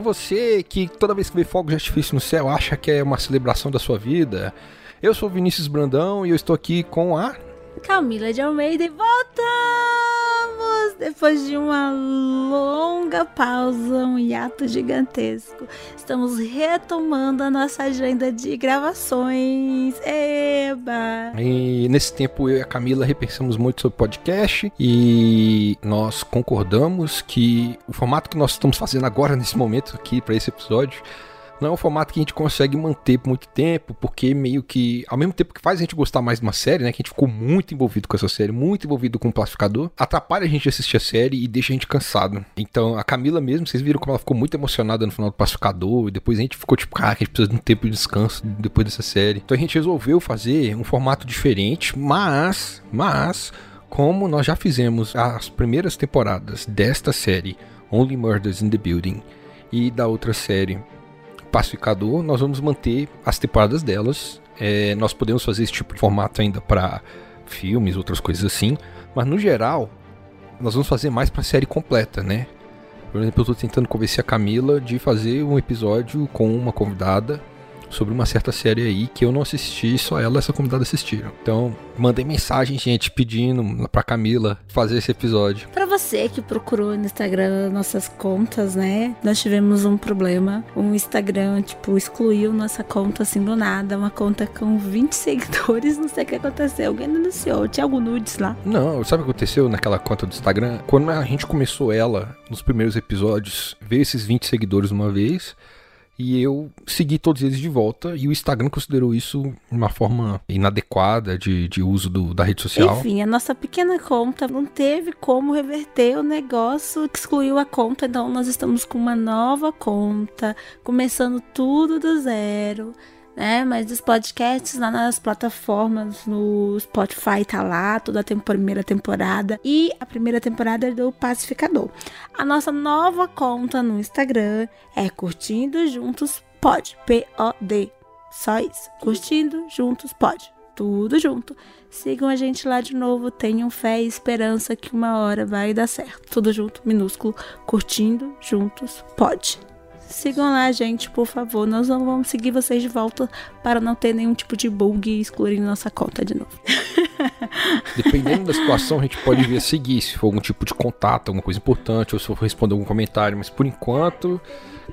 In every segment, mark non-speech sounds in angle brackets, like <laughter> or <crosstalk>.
para você que toda vez que vê fogo de artifício no céu acha que é uma celebração da sua vida. Eu sou Vinícius Brandão e eu estou aqui com a Camila de Almeida e voltamos depois de uma longa pausa, um hiato gigantesco. Estamos retomando a nossa agenda de gravações. Eba! E nesse tempo eu e a Camila repensamos muito sobre podcast e nós concordamos que o formato que nós estamos fazendo agora nesse momento aqui para esse episódio não é um formato que a gente consegue manter por muito tempo, porque meio que, ao mesmo tempo que faz a gente gostar mais de uma série, né, que a gente ficou muito envolvido com essa série, muito envolvido com o classificador, atrapalha a gente assistir a série e deixa a gente cansado. Então, a Camila mesmo, vocês viram como ela ficou muito emocionada no final do classificador, e depois a gente ficou tipo, cara, a gente precisa de um tempo de descanso depois dessa série. Então a gente resolveu fazer um formato diferente, mas, mas, como nós já fizemos as primeiras temporadas desta série, Only Murders in the Building, e da outra série, Pacificador, nós vamos manter as temporadas delas. É, nós podemos fazer esse tipo de formato ainda para filmes, outras coisas assim, mas no geral, nós vamos fazer mais para série completa, né? Por exemplo, eu estou tentando convencer a Camila de fazer um episódio com uma convidada sobre uma certa série aí que eu não assisti, só ela e essa convidada assistiram. Então, mandei mensagem, gente, pedindo pra Camila fazer esse episódio. Para você que procurou no Instagram nossas contas, né? Nós tivemos um problema. O Instagram, tipo, excluiu nossa conta assim do nada. Uma conta com 20 <laughs> seguidores, não sei o que aconteceu. Alguém denunciou. Tinha algum nudes lá? Não, sabe o que aconteceu naquela conta do Instagram? Quando a gente começou ela, nos primeiros episódios, veio esses 20 seguidores uma vez e eu segui todos eles de volta e o Instagram considerou isso uma forma inadequada de, de uso do, da rede social. Enfim, a nossa pequena conta não teve como reverter o negócio, excluiu a conta, então nós estamos com uma nova conta, começando tudo do zero né? Mas os podcasts lá nas plataformas, no Spotify tá lá, toda a temp primeira temporada. E a primeira temporada é do Pacificador. A nossa nova conta no Instagram é Curtindo Juntos Pod. P-O-D. Só isso. Curtindo Juntos Pod. Tudo junto. Sigam a gente lá de novo. Tenham fé e esperança que uma hora vai dar certo. Tudo junto, minúsculo. Curtindo Juntos Pod. Sigam lá, gente, por favor. Nós não vamos seguir vocês de volta para não ter nenhum tipo de bug e excluir nossa conta de novo. <laughs> Dependendo da situação, a gente pode vir a seguir se for algum tipo de contato, alguma coisa importante, ou se for responder algum comentário, mas por enquanto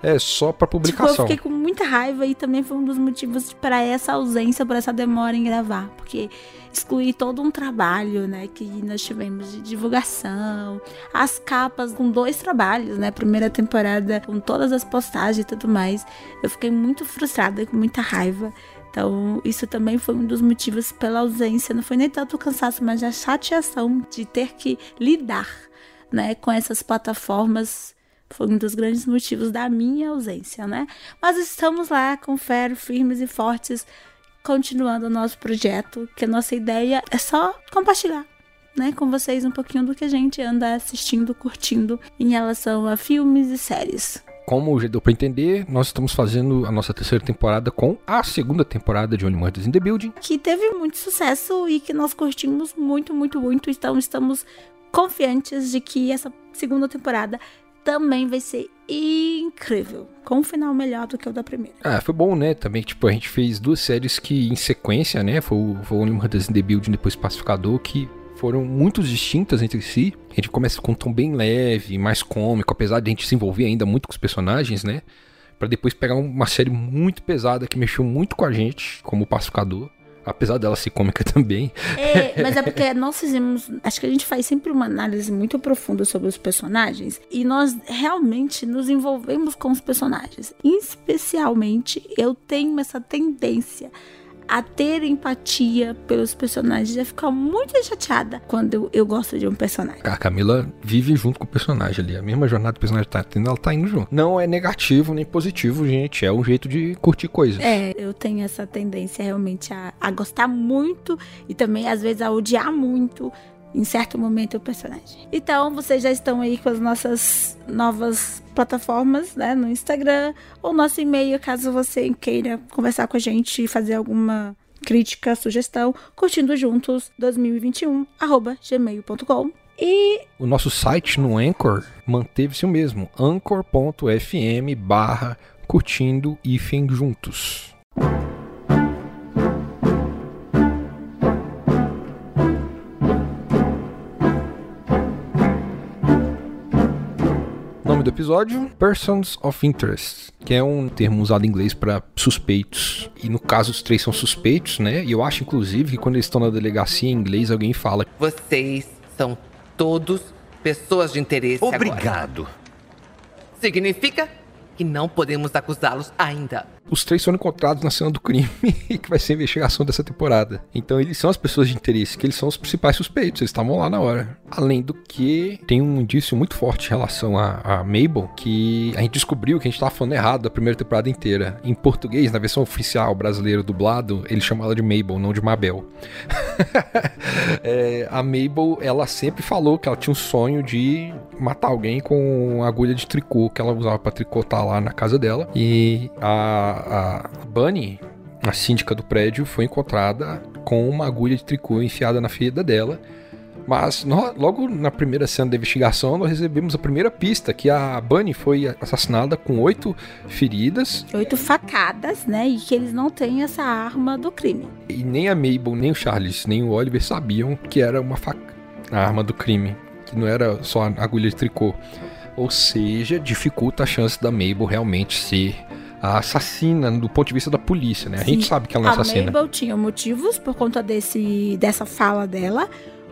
é só para publicação. Tipo, eu fiquei com muita raiva e também foi um dos motivos para essa ausência, para essa demora em gravar, porque excluir todo um trabalho, né, que nós tivemos de divulgação, as capas com dois trabalhos, né, primeira temporada com todas as postagens e tudo mais. Eu fiquei muito frustrada, com muita raiva. Então, isso também foi um dos motivos pela ausência. Não foi nem tanto o cansaço, mas a chateação de ter que lidar, né, com essas plataformas foi um dos grandes motivos da minha ausência, né? Mas estamos lá com fé, firmes e fortes, continuando o nosso projeto, que a nossa ideia é só compartilhar. Né, com vocês um pouquinho do que a gente anda assistindo, curtindo em relação a filmes e séries. Como já deu pra entender, nós estamos fazendo a nossa terceira temporada com a segunda temporada de Only Murders in the Building. Que teve muito sucesso e que nós curtimos muito, muito, muito. Então estamos confiantes de que essa segunda temporada também vai ser incrível. Com um final melhor do que o da primeira. Ah, foi bom, né? Também, tipo, a gente fez duas séries que em sequência, né? Foi o, Only Murders in the Building depois Pacificador, que foram muito distintas entre si. A gente começa com um tom bem leve, mais cômico, apesar de a gente se envolver ainda muito com os personagens, né? Para depois pegar uma série muito pesada que mexeu muito com a gente, como o Pacificador apesar dela ser cômica <laughs> também. É, mas é porque nós fizemos. Acho que a gente faz sempre uma análise muito profunda sobre os personagens e nós realmente nos envolvemos com os personagens. Especialmente, eu tenho essa tendência a ter empatia pelos personagens a ficar muito chateada quando eu, eu, gosto de um personagem. A Camila vive junto com o personagem ali. A mesma jornada que o personagem tá tendo, ela tá indo junto. Não é negativo nem positivo, gente. É um jeito de curtir coisas. É, eu tenho essa tendência realmente a, a gostar muito e também às vezes a odiar muito em certo momento o personagem. Então, vocês já estão aí com as nossas novas plataformas, né, no Instagram ou nosso e-mail, caso você queira conversar com a gente e fazer alguma crítica, sugestão, curtindo juntos 2021 gmail.com E o nosso site no Anchor manteve-se o mesmo, anchor.fm barra juntos. Do episódio: Persons of Interest, que é um termo usado em inglês para suspeitos. E no caso, os três são suspeitos, né? E eu acho, inclusive, que quando eles estão na delegacia em inglês, alguém fala: Vocês são todos pessoas de interesse. Obrigado. Agora. Significa que não podemos acusá-los ainda. Os três foram encontrados na cena do crime, <laughs> que vai ser a investigação dessa temporada. Então eles são as pessoas de interesse, que eles são os principais suspeitos, eles estavam lá na hora. Além do que, tem um indício muito forte em relação a, a Mabel, que a gente descobriu que a gente estava falando errado a primeira temporada inteira. Em português, na versão oficial brasileira dublado, ele chama ela de Mabel, não de Mabel. <laughs> é, a Mabel, ela sempre falou que ela tinha um sonho de matar alguém com agulha de tricô que ela usava para tricotar lá na casa dela. E a a, Bunny, a síndica do prédio, foi encontrada com uma agulha de tricô enfiada na ferida dela. Mas nós, logo na primeira cena da investigação, nós recebemos a primeira pista que a Bunny foi assassinada com oito feridas. Oito facadas, né? E que eles não têm essa arma do crime. E nem a Mabel, nem o Charles, nem o Oliver sabiam que era uma faca, a arma do crime. Que não era só a agulha de tricô. Ou seja, dificulta a chance da Mabel realmente ser a assassina do ponto de vista da polícia, né? A Sim, gente sabe que ela não é assassina. A Mabel tinha motivos por conta desse, dessa fala dela.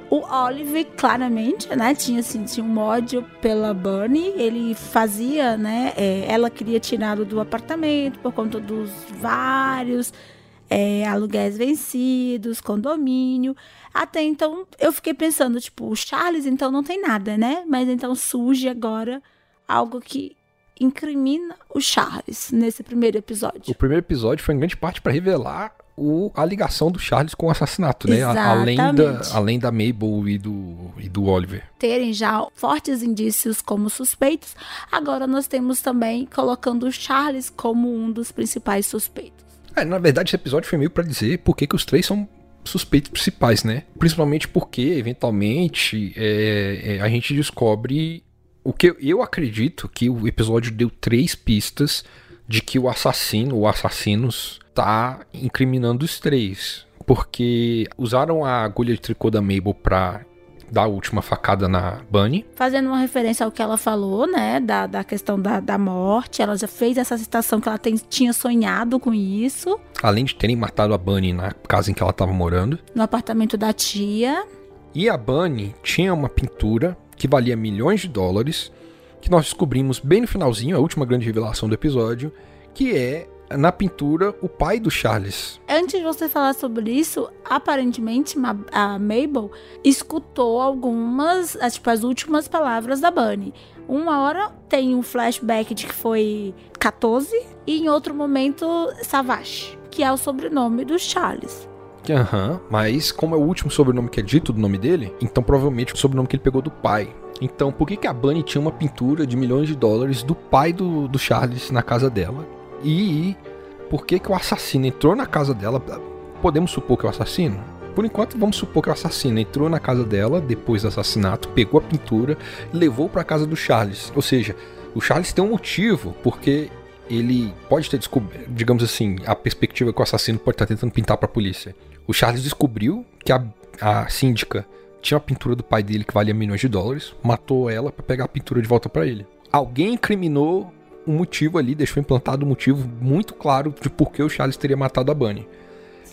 O Oliver, claramente, né, tinha, assim, tinha um ódio pela Bunny. Ele fazia, né, é, ela queria tirá-lo do apartamento por conta dos vários é, aluguéis vencidos, condomínio. Até então, eu fiquei pensando, tipo, o Charles, então, não tem nada, né? Mas então surge agora algo que incrimina o Charles nesse primeiro episódio. O primeiro episódio foi em grande parte para revelar o, a ligação do Charles com o assassinato, né? Exatamente. Além da, além da Mabel e do, e do Oliver. Terem já fortes indícios como suspeitos, agora nós temos também colocando o Charles como um dos principais suspeitos. É, na verdade, esse episódio foi meio para dizer por que, que os três são suspeitos principais, né? Principalmente porque, eventualmente, é, é, a gente descobre o que eu acredito que o episódio deu três pistas de que o assassino, ou assassinos, tá incriminando os três. Porque usaram a agulha de tricô da Mabel pra dar a última facada na Bunny. Fazendo uma referência ao que ela falou, né? Da, da questão da, da morte. Ela já fez essa citação que ela tem, tinha sonhado com isso. Além de terem matado a Bunny na casa em que ela estava morando. No apartamento da tia. E a Bunny tinha uma pintura que valia milhões de dólares, que nós descobrimos bem no finalzinho, a última grande revelação do episódio, que é na pintura o pai do Charles. Antes de você falar sobre isso, aparentemente a Mabel escutou algumas, tipo, as últimas palavras da Bunny. Uma hora tem um flashback de que foi 14 e em outro momento Savage, que é o sobrenome do Charles. Aham, uhum, mas como é o último sobrenome que é dito do nome dele, então provavelmente o sobrenome que ele pegou do pai. Então, por que, que a Bunny tinha uma pintura de milhões de dólares do pai do, do Charles na casa dela? E por que, que o assassino entrou na casa dela? Podemos supor que é o assassino? Por enquanto, vamos supor que o assassino entrou na casa dela depois do assassinato, pegou a pintura e levou para a casa do Charles. Ou seja, o Charles tem um motivo porque ele pode ter descoberto, digamos assim, a perspectiva que o assassino pode estar tentando pintar para a polícia. O Charles descobriu que a, a síndica tinha a pintura do pai dele que valia milhões de dólares, matou ela para pegar a pintura de volta para ele. Alguém incriminou um motivo ali, deixou implantado um motivo muito claro de por que o Charles teria matado a Bunny.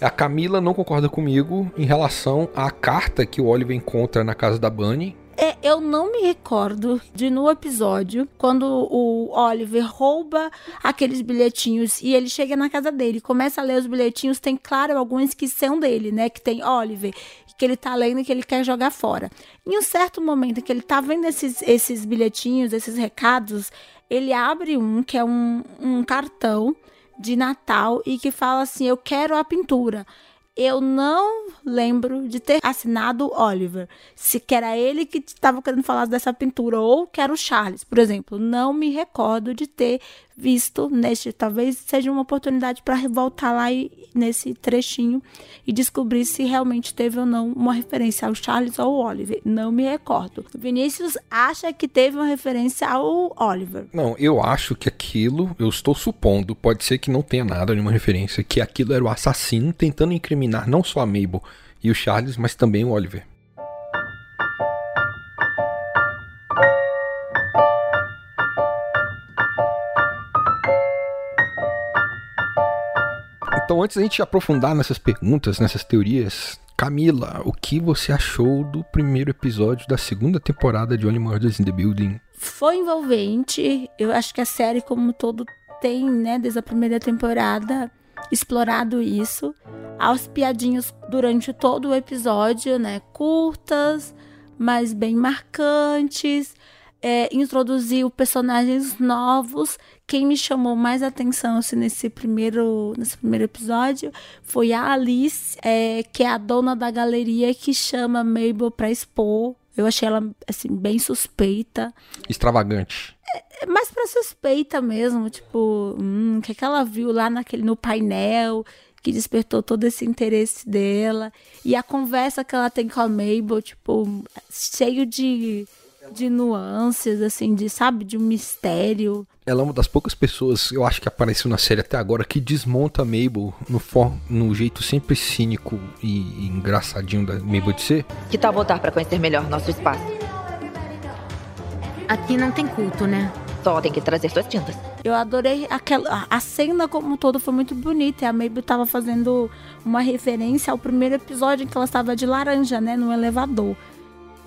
A Camila não concorda comigo em relação à carta que o Oliver encontra na casa da Bunny, é, eu não me recordo de no episódio quando o Oliver rouba aqueles bilhetinhos e ele chega na casa dele, começa a ler os bilhetinhos, tem claro alguns que são dele, né? Que tem Oliver, que ele tá lendo e que ele quer jogar fora. Em um certo momento que ele tá vendo esses, esses bilhetinhos, esses recados, ele abre um que é um, um cartão de Natal e que fala assim: Eu quero a pintura eu não lembro de ter assinado Oliver. Se que era ele que estava querendo falar dessa pintura ou que era o Charles, por exemplo. Não me recordo de ter visto neste. Talvez seja uma oportunidade para voltar lá e, nesse trechinho e descobrir se realmente teve ou não uma referência ao Charles ou ao Oliver. Não me recordo. Vinícius acha que teve uma referência ao Oliver. Não, eu acho que aquilo, eu estou supondo, pode ser que não tenha nada, nenhuma referência, que aquilo era o assassino tentando incriminar não só a Mabel e o Charles, mas também o Oliver. Então, antes da gente aprofundar nessas perguntas, nessas teorias, Camila, o que você achou do primeiro episódio da segunda temporada de Only Murders in the Building? Foi envolvente. Eu acho que a série, como um todo, tem, né, desde a primeira temporada, explorado isso. Aos piadinhos durante todo o episódio, né? Curtas, mas bem marcantes é, introduziu personagens novos. Quem me chamou mais atenção assim, nesse, primeiro, nesse primeiro episódio foi a Alice, é, que é a dona da galeria que chama Mabel para expor. Eu achei ela assim bem suspeita. Extravagante. É, é mais para suspeita mesmo, tipo, hum, o que, é que ela viu lá naquele no painel que despertou todo esse interesse dela e a conversa que ela tem com a Mabel, tipo, cheio de de nuances, assim, de, sabe, de um mistério. Ela é uma das poucas pessoas, eu acho que apareceu na série até agora, que desmonta a Mabel no, for, no jeito sempre cínico e, e engraçadinho da Mabel de ser. Que tal voltar para conhecer melhor nosso espaço? Aqui não tem culto, né? Só tem que trazer suas tintas. Eu adorei aquela. A cena como um todo foi muito bonita. E a Mabel tava fazendo uma referência ao primeiro episódio em que ela estava de laranja, né? No elevador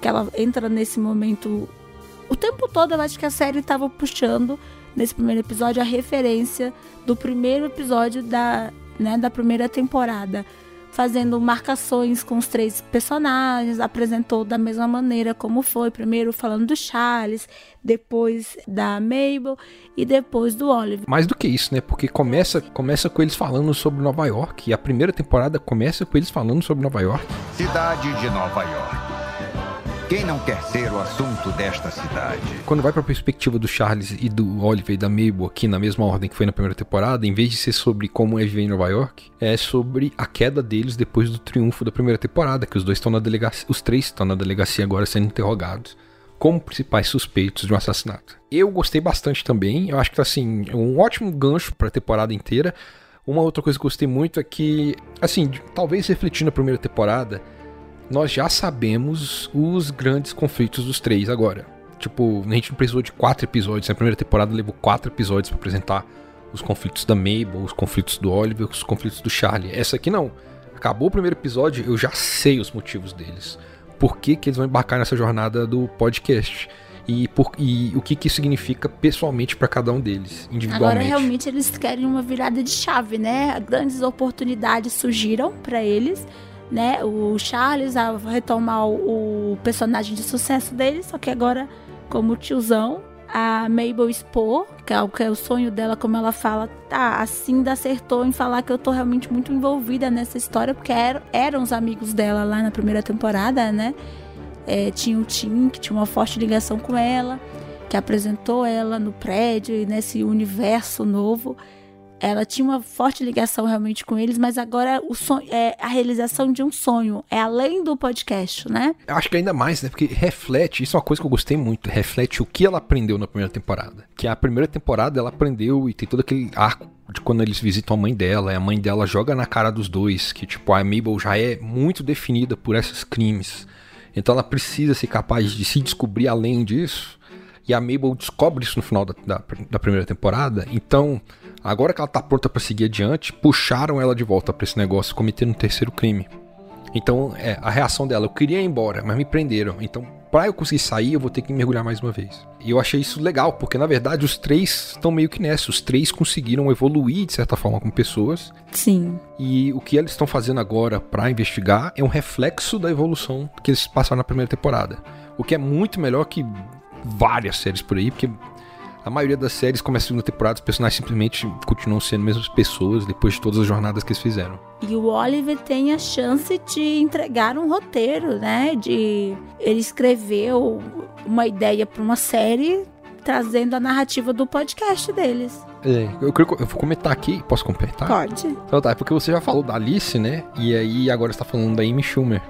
que ela entra nesse momento. O tempo todo eu acho que a série estava puxando nesse primeiro episódio a referência do primeiro episódio da, né, da primeira temporada. Fazendo marcações com os três personagens, apresentou da mesma maneira como foi. Primeiro falando do Charles, depois da Mabel e depois do Oliver. Mais do que isso, né? Porque começa, começa com eles falando sobre Nova York. E a primeira temporada começa com eles falando sobre Nova York. Cidade de Nova York quem não quer ser o assunto desta cidade? Quando vai para a perspectiva do Charles e do Oliver e da Mabel aqui na mesma ordem que foi na primeira temporada, em vez de ser sobre como é viver em Nova York, é sobre a queda deles depois do triunfo da primeira temporada, que os dois estão na delegacia, os três estão na delegacia agora sendo interrogados como principais suspeitos de um assassinato. Eu gostei bastante também, eu acho que tá assim, um ótimo gancho para a temporada inteira. Uma outra coisa que gostei muito é que, assim, talvez refletindo a primeira temporada, nós já sabemos os grandes conflitos dos três agora. Tipo, a gente não precisou de quatro episódios. Na primeira temporada levou quatro episódios para apresentar os conflitos da Mabel, os conflitos do Oliver, os conflitos do Charlie. Essa aqui não. Acabou o primeiro episódio, eu já sei os motivos deles. Por que, que eles vão embarcar nessa jornada do podcast? E, por, e o que, que isso significa pessoalmente para cada um deles, individualmente. Agora realmente eles querem uma virada de chave, né? Grandes oportunidades surgiram para eles né, o Charles a retomar o, o personagem de sucesso dele, só que agora como tiozão, a Mabel expor, que é o, que é o sonho dela, como ela fala, tá, a Cinda acertou em falar que eu tô realmente muito envolvida nessa história, porque eram, eram os amigos dela lá na primeira temporada, né? É, tinha o Tim, que tinha uma forte ligação com ela, que apresentou ela no prédio e nesse universo novo ela tinha uma forte ligação realmente com eles, mas agora o sonho, é a realização de um sonho, é além do podcast, né? Eu acho que ainda mais, né? Porque reflete, isso é uma coisa que eu gostei muito, reflete o que ela aprendeu na primeira temporada. Que a primeira temporada ela aprendeu e tem todo aquele arco de quando eles visitam a mãe dela, e a mãe dela joga na cara dos dois, que tipo, a Mabel já é muito definida por esses crimes. Então ela precisa ser capaz de se descobrir além disso. E a Mabel descobre isso no final da, da, da primeira temporada. Então, Agora que ela tá pronta para seguir adiante, puxaram ela de volta para esse negócio, cometendo um terceiro crime. Então, é, a reação dela, eu queria ir embora, mas me prenderam. Então, para eu conseguir sair, eu vou ter que mergulhar mais uma vez. E eu achei isso legal, porque na verdade os três estão meio que nessa. Os três conseguiram evoluir de certa forma com pessoas. Sim. E o que eles estão fazendo agora para investigar é um reflexo da evolução que eles passaram na primeira temporada. O que é muito melhor que várias séries por aí, porque a maioria das séries começa a segunda temporada, os personagens simplesmente continuam sendo as mesmas pessoas depois de todas as jornadas que eles fizeram. E o Oliver tem a chance de entregar um roteiro, né? De ele escreveu uma ideia para uma série trazendo a narrativa do podcast deles. É, eu, eu, eu vou comentar aqui, posso completar? Pode. Então tá, é porque você já falou da Alice, né? E aí agora está falando da Amy Schumer.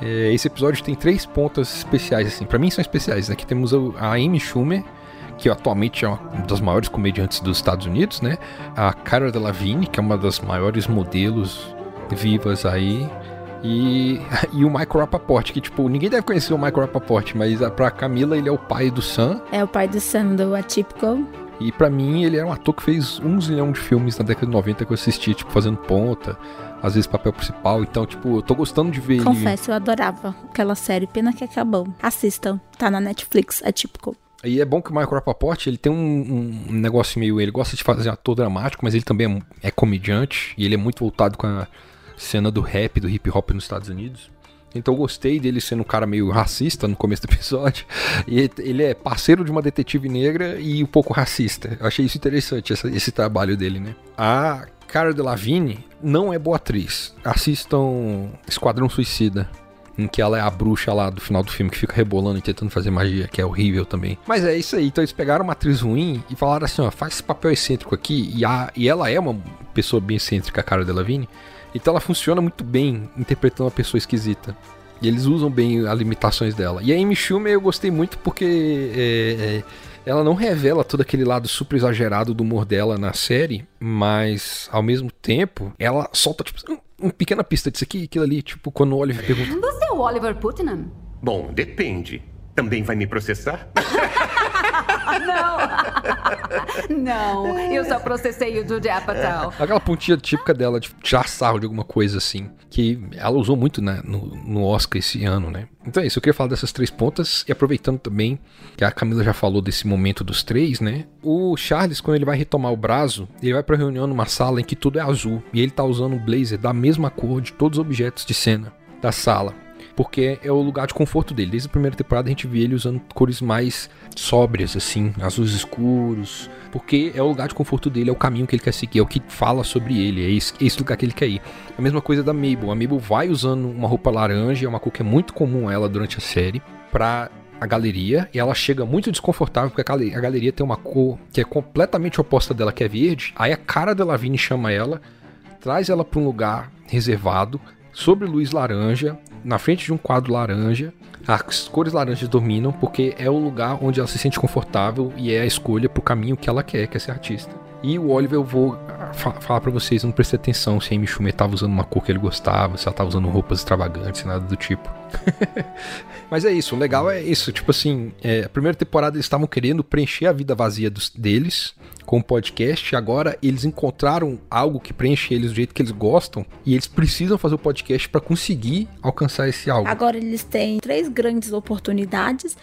É, esse episódio tem três pontas especiais, assim. Para mim são especiais. Aqui temos a Amy Schumer, que atualmente é uma das maiores comediantes dos Estados Unidos, né? A Cara Delevingne, que é uma das maiores modelos vivas aí. E, <laughs> e o Michael Rapaport, que, tipo, ninguém deve conhecer o Michael Rapaport, mas pra Camila ele é o pai do Sam. É o pai do Sam do Atypical. E para mim ele é um ator que fez um zilhão de filmes na década de 90 que eu assisti, tipo, fazendo ponta, às vezes papel principal. Então, tipo, eu tô gostando de ver Confesso, ele... eu adorava aquela série, pena que acabou. Assistam, tá na Netflix, Atypical. E é bom que o Michael Rapaport, ele tem um, um, negócio meio... Ele gosta de fazer ator dramático, mas ele também é, é comediante. E ele é muito voltado com a cena do rap, do hip hop nos Estados Unidos. Então eu gostei dele sendo um cara meio racista no começo do episódio. <laughs> E ele é parceiro de uma detetive negra e um pouco racista. Eu achei isso interessante, essa, esse trabalho dele, né? A Cara Delevingne não é boa atriz. Assistam Esquadrão Suicida em que ela é a bruxa lá do final do filme que fica rebolando e tentando fazer magia, que é horrível também. Mas é isso aí, então eles pegaram uma atriz ruim e falaram assim, ó, faz esse papel excêntrico aqui, e, a, e ela é uma pessoa bem excêntrica, a cara Delevingne, então ela funciona muito bem interpretando uma pessoa esquisita. E eles usam bem as limitações dela. E a Amy Schumer eu gostei muito porque é, é, ela não revela todo aquele lado super exagerado do humor dela na série, mas ao mesmo tempo ela solta tipo uma pequena pista disso aqui, aquilo ali, tipo quando o Oliver pergunta. Você é o Oliver Putnam? Bom, depende. Também vai me processar? <laughs> não! não, eu só processei o Judy Apatow. Aquela pontinha típica dela de tirar sarro de alguma coisa assim, que ela usou muito né, no, no Oscar esse ano, né? Então é isso, eu queria falar dessas três pontas e aproveitando também que a Camila já falou desse momento dos três, né? O Charles, quando ele vai retomar o braço, ele vai pra reunião numa sala em que tudo é azul e ele tá usando um blazer da mesma cor de todos os objetos de cena da sala porque é o lugar de conforto dele. Desde a primeira temporada a gente vê ele usando cores mais sóbrias, assim, azuis escuros, porque é o lugar de conforto dele, é o caminho que ele quer seguir, é o que fala sobre ele, é esse, é esse lugar que ele quer ir. A mesma coisa da Mabel. A Mabel vai usando uma roupa laranja, é uma cor que é muito comum ela durante a série, pra a galeria e ela chega muito desconfortável porque a galeria tem uma cor que é completamente oposta dela, que é verde. Aí a cara da Lavigne chama ela, traz ela para um lugar reservado, sobre luz laranja, na frente de um quadro laranja. As cores laranjas dominam porque é o lugar onde ela se sente confortável e é a escolha pro caminho que ela quer, que é ser artista. E o Oliver, eu vou fa falar para vocês, não prestei atenção se a Amy Schumer tava usando uma cor que ele gostava, se ela tava usando roupas extravagantes, nada do tipo. <laughs> Mas é isso, o legal é isso, tipo assim, é, a primeira temporada eles estavam querendo preencher a vida vazia dos, deles com o podcast, agora eles encontraram algo que preenche eles do jeito que eles gostam e eles precisam fazer o podcast para conseguir alcançar esse algo. Agora eles têm três grandes oportunidades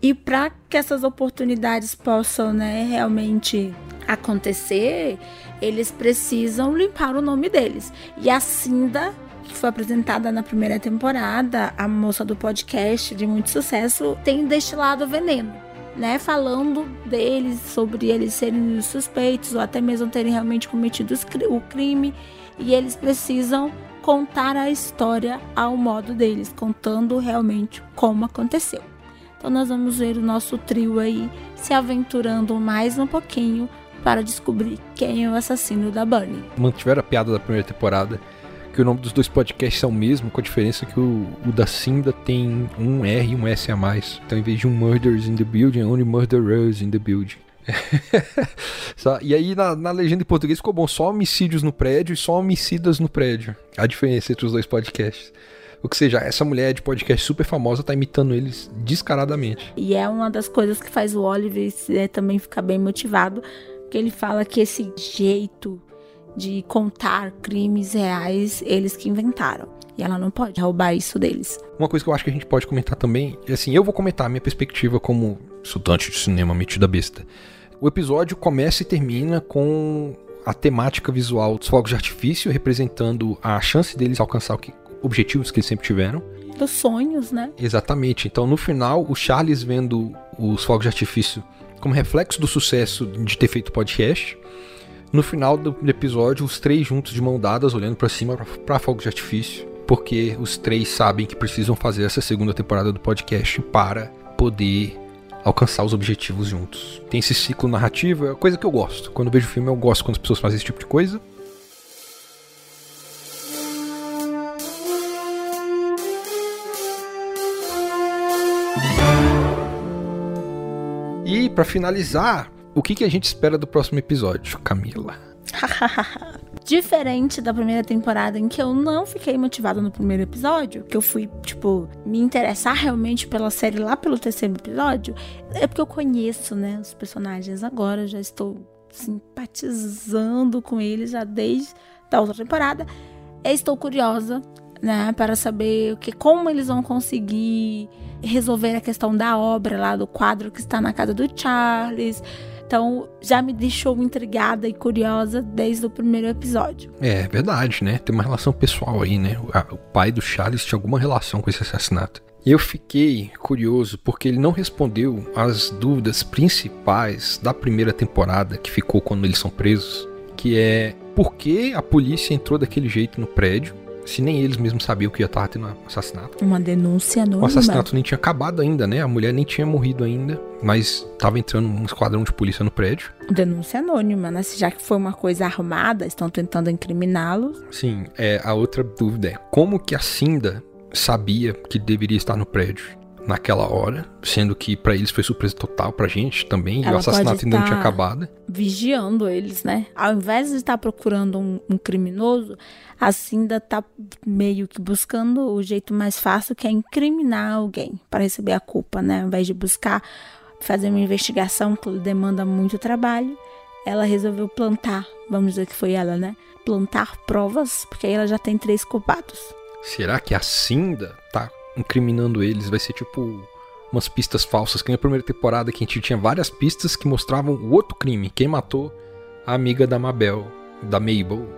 e para que essas oportunidades possam, né, realmente acontecer, eles precisam limpar o nome deles. E a Cinda que foi apresentada na primeira temporada, a moça do podcast de muito sucesso, tem destilado veneno né, falando deles, sobre eles serem suspeitos ou até mesmo terem realmente cometido o crime, e eles precisam contar a história ao modo deles, contando realmente como aconteceu. Então nós vamos ver o nosso trio aí se aventurando mais um pouquinho para descobrir quem é o assassino da Bunny. Mantiveram a piada da primeira temporada que o nome dos dois podcasts é o mesmo, com a diferença que o, o da Cinda tem um R e um S a mais. Então, em vez de um Murders in the Building, é only Murderers in the Building. <laughs> e aí na, na, legenda em português ficou bom, só homicídios no prédio e só homicidas no prédio. A diferença entre os dois podcasts. Ou seja, essa mulher de podcast super famosa tá imitando eles descaradamente. E é uma das coisas que faz o Oliver é, também ficar bem motivado, que ele fala que esse jeito de contar crimes reais eles que inventaram. E ela não pode roubar isso deles. Uma coisa que eu acho que a gente pode comentar também, é assim, eu vou comentar a minha perspectiva como estudante de cinema metida besta. O episódio começa e termina com a temática visual dos fogos de artifício, representando a chance deles alcançar o que, objetivos que eles sempre tiveram. Dos sonhos, né? Exatamente. Então, no final, o Charles vendo os fogos de artifício como reflexo do sucesso de ter feito podcast no final do episódio, os três juntos de mão dadas, olhando para cima para fogo de artifício, porque os três sabem que precisam fazer essa segunda temporada do podcast para poder alcançar os objetivos juntos. Tem esse ciclo narrativo, é coisa que eu gosto. Quando eu vejo filme, eu gosto quando as pessoas fazem esse tipo de coisa. Para finalizar, o que, que a gente espera do próximo episódio, Camila? <laughs> Diferente da primeira temporada, em que eu não fiquei motivada no primeiro episódio, que eu fui, tipo, me interessar realmente pela série lá pelo terceiro episódio, é porque eu conheço, né, os personagens agora, já estou simpatizando com eles já desde a outra temporada. Estou curiosa, né, para saber o que, como eles vão conseguir resolver a questão da obra lá do quadro que está na casa do Charles. Então já me deixou intrigada e curiosa desde o primeiro episódio. É verdade, né? Tem uma relação pessoal aí, né? O pai do Charles tinha alguma relação com esse assassinato. E eu fiquei curioso porque ele não respondeu às dúvidas principais da primeira temporada que ficou quando eles são presos, que é por que a polícia entrou daquele jeito no prédio se nem eles mesmos sabiam que ia estar tendo assassinato. Uma denúncia anônima. O assassinato nem tinha acabado ainda, né? A mulher nem tinha morrido ainda, mas estava entrando um esquadrão de polícia no prédio. Denúncia anônima, né? Já que foi uma coisa armada, estão tentando incriminá-los. Sim, é, a outra dúvida é como que a Cinda sabia que deveria estar no prédio? Naquela hora, sendo que para eles foi surpresa total pra gente também, Ela e o assassinato ainda não tinha acabado. Vigiando eles, né? Ao invés de estar procurando um, um criminoso, a Cinda tá meio que buscando o jeito mais fácil, que é incriminar alguém para receber a culpa, né? Ao invés de buscar fazer uma investigação que demanda muito trabalho, ela resolveu plantar, vamos dizer que foi ela, né? Plantar provas, porque aí ela já tem três culpados. Será que a Cinda tá incriminando eles vai ser tipo umas pistas falsas, que na primeira temporada que a gente tinha várias pistas que mostravam o outro crime, quem matou a amiga da Mabel, da Mabel,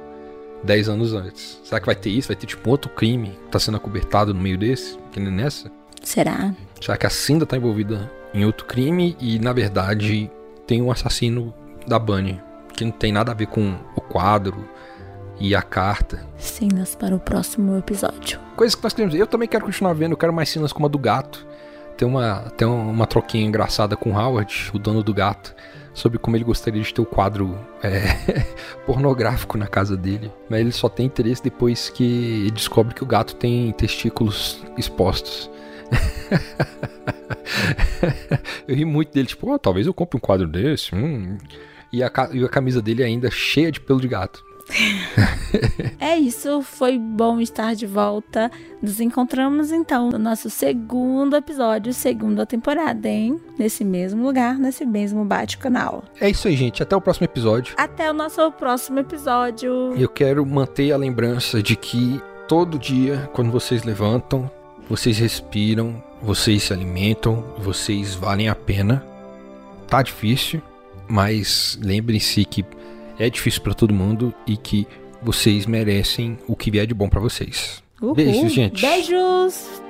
10 anos antes. Será que vai ter isso? Vai ter tipo outro crime que tá sendo acobertado no meio desse, que nem nessa? Será? Será que a Cinda tá envolvida em outro crime e na verdade tem um assassino da Bunny, que não tem nada a ver com o quadro, e a carta. Cenas para o próximo episódio. Coisas que nós queremos. Eu também quero continuar vendo, eu quero mais cenas como a do gato. Tem uma, tem uma troquinha engraçada com Howard, o dono do gato, sobre como ele gostaria de ter o quadro é, <laughs> pornográfico na casa dele. Mas ele só tem interesse depois que ele descobre que o gato tem testículos expostos. <laughs> eu ri muito dele, tipo, oh, talvez eu compre um quadro desse. Hum. E, a, e a camisa dele ainda cheia de pelo de gato. <laughs> é isso, foi bom estar de volta. Nos encontramos então no nosso segundo episódio, segunda temporada, hein? Nesse mesmo lugar, nesse mesmo bate-canal. É isso aí, gente. Até o próximo episódio. Até o nosso próximo episódio. Eu quero manter a lembrança de que todo dia, quando vocês levantam, vocês respiram, vocês se alimentam, vocês valem a pena. Tá difícil, mas lembrem-se que é difícil para todo mundo e que vocês merecem o que vier de bom para vocês. Uhul. Beijos, gente. Beijos!